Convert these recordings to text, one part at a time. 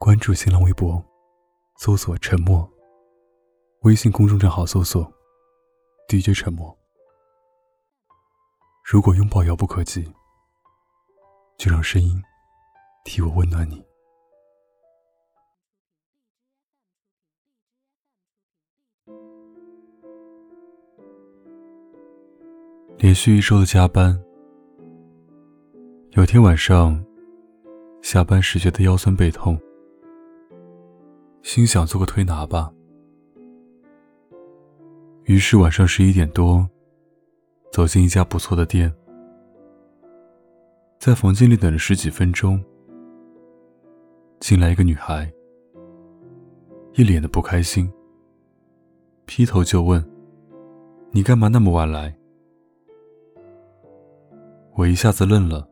关注新浪微博，搜索“沉默”。微信公众账号搜索 “DJ 沉默”。如果拥抱遥不可及，就让声音替我温暖你。连续一周的加班，有天晚上下班时觉得腰酸背痛，心想做个推拿吧。于是晚上十一点多，走进一家不错的店，在房间里等了十几分钟，进来一个女孩，一脸的不开心，劈头就问：“你干嘛那么晚来？”我一下子愣了，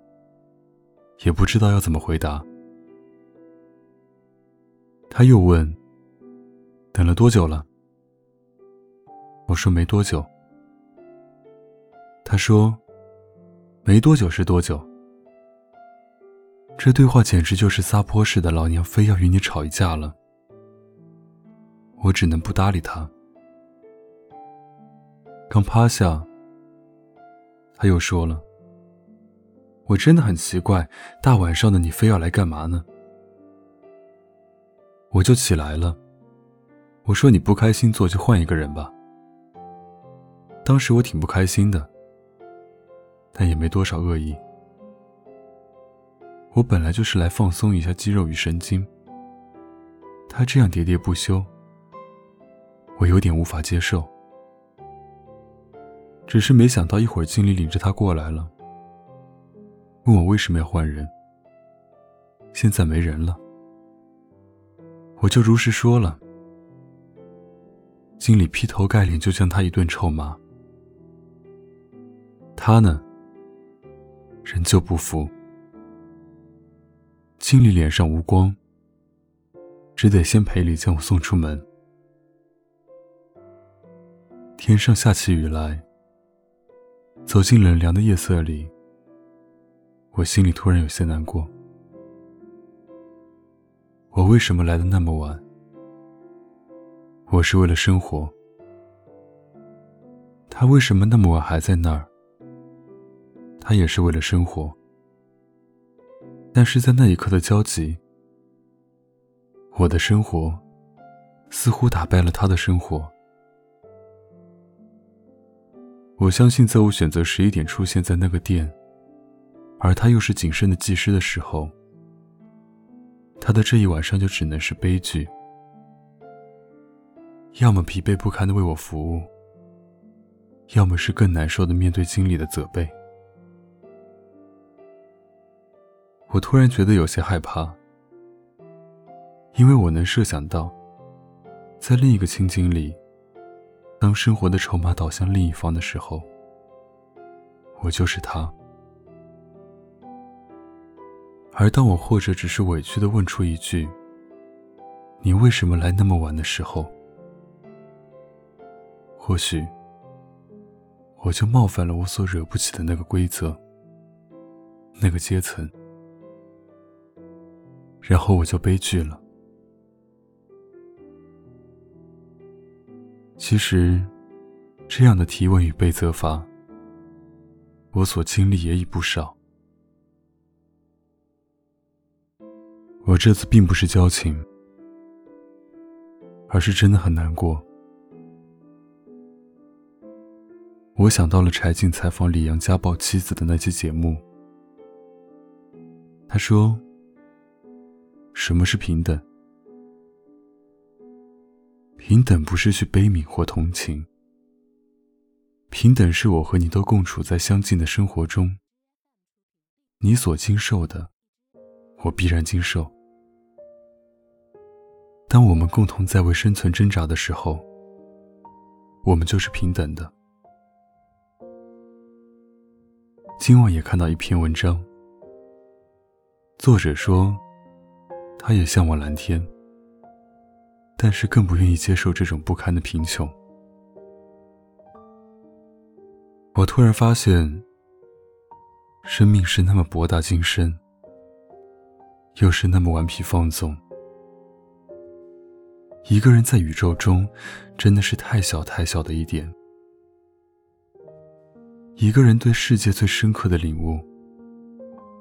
也不知道要怎么回答。他又问：“等了多久了？”我说：“没多久。”他说：“没多久是多久？”这对话简直就是撒泼似的，老娘非要与你吵一架了。我只能不搭理他。刚趴下，他又说了。我真的很奇怪，大晚上的你非要来干嘛呢？我就起来了，我说你不开心坐就换一个人吧。当时我挺不开心的，但也没多少恶意。我本来就是来放松一下肌肉与神经，他这样喋喋不休，我有点无法接受。只是没想到一会儿经理领着他过来了。问我为什么要换人？现在没人了，我就如实说了。经理劈头盖脸就将他一顿臭骂。他呢，仍旧不服。经理脸上无光，只得先赔礼将我送出门。天上下起雨来，走进冷凉的夜色里。我心里突然有些难过。我为什么来的那么晚？我是为了生活。他为什么那么晚还在那儿？他也是为了生活。但是在那一刻的交集，我的生活似乎打败了他的生活。我相信，在我选择十一点出现在那个店。而他又是谨慎的技师的时候，他的这一晚上就只能是悲剧。要么疲惫不堪的为我服务，要么是更难受的面对经理的责备。我突然觉得有些害怕，因为我能设想到，在另一个情景里，当生活的筹码倒向另一方的时候，我就是他。而当我或者只是委屈的问出一句“你为什么来那么晚”的时候，或许我就冒犯了我所惹不起的那个规则、那个阶层，然后我就悲剧了。其实，这样的提问与被责罚，我所经历也已不少。我这次并不是矫情，而是真的很难过。我想到了柴静采访李阳家暴妻子的那期节目，他说：“什么是平等？平等不是去悲悯或同情，平等是我和你都共处在相近的生活中，你所经受的，我必然经受。”当我们共同在为生存挣扎的时候，我们就是平等的。今晚也看到一篇文章，作者说，他也向往蓝天，但是更不愿意接受这种不堪的贫穷。我突然发现，生命是那么博大精深，又是那么顽皮放纵。一个人在宇宙中，真的是太小太小的一点。一个人对世界最深刻的领悟，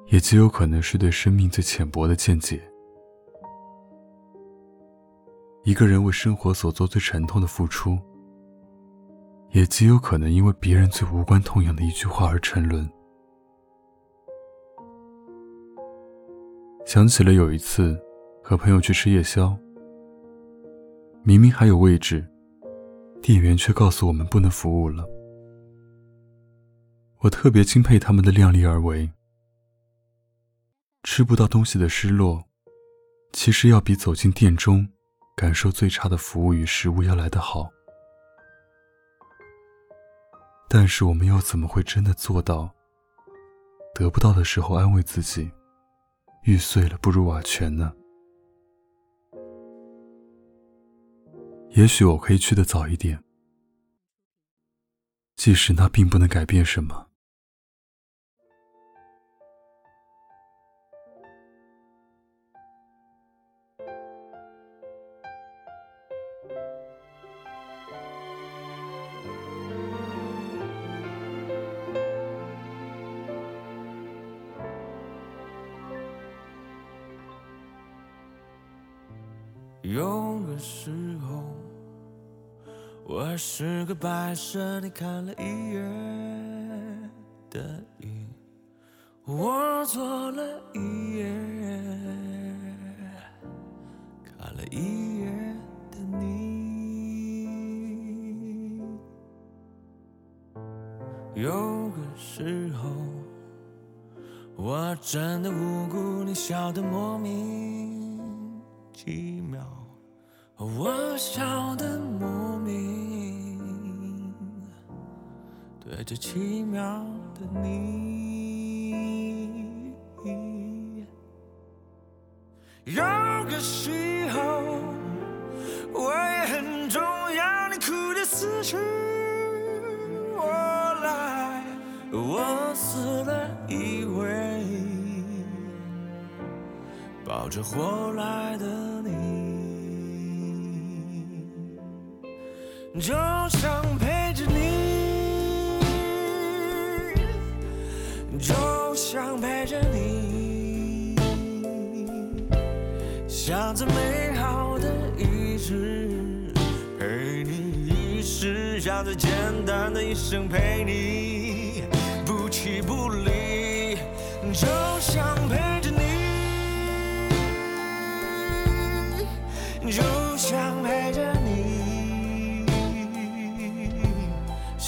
也极有可能是对生命最浅薄的见解。一个人为生活所做最沉痛的付出，也极有可能因为别人最无关痛痒的一句话而沉沦。想起了有一次，和朋友去吃夜宵。明明还有位置，店员却告诉我们不能服务了。我特别钦佩他们的量力而为。吃不到东西的失落，其实要比走进店中，感受最差的服务与食物要来得好。但是我们又怎么会真的做到？得不到的时候安慰自己，玉碎了不如瓦全呢？也许我可以去的早一点，即使那并不能改变什么。有个时候，我是个白色，你看了一夜的雨，我做了一夜，看了一夜的你。有个时候，我真的无辜，你笑得莫名其妙。我笑得莫名，对着奇妙的你。有个时候，我也很重要，你哭的死去活来，我死了一回，抱着活来的就想陪着你，就想陪着你，想着美好的一直，陪你一世，想着简单的一生陪你，不弃不离，就想陪着你，就想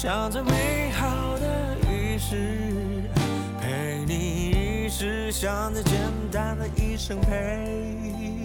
想着美好的一世，陪你一世，想着简单的一生陪。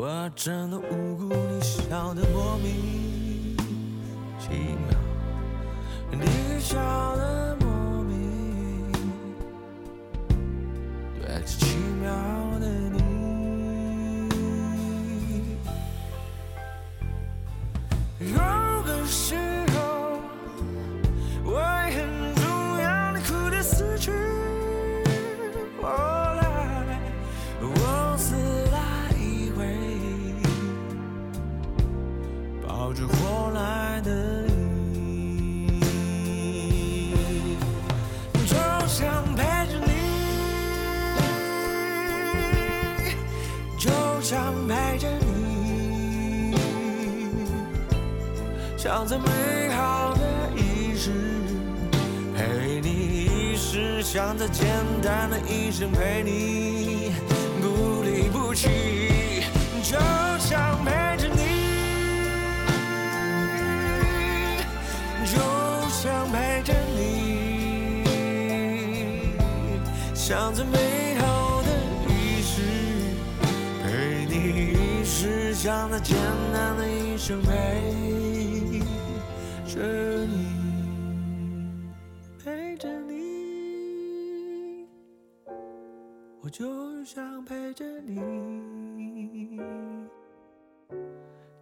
我真的无辜，你笑得莫名其妙，你笑得想陪着你。想着美好的一世，陪你一世，想在简单的一生陪你，不离不弃，就想陪着你，就想陪着你，像最世，像那简单的一声陪着你。陪着你，我就想陪着你，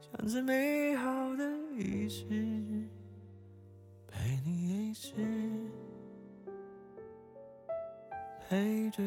像最美好的仪式，陪你一世，陪着。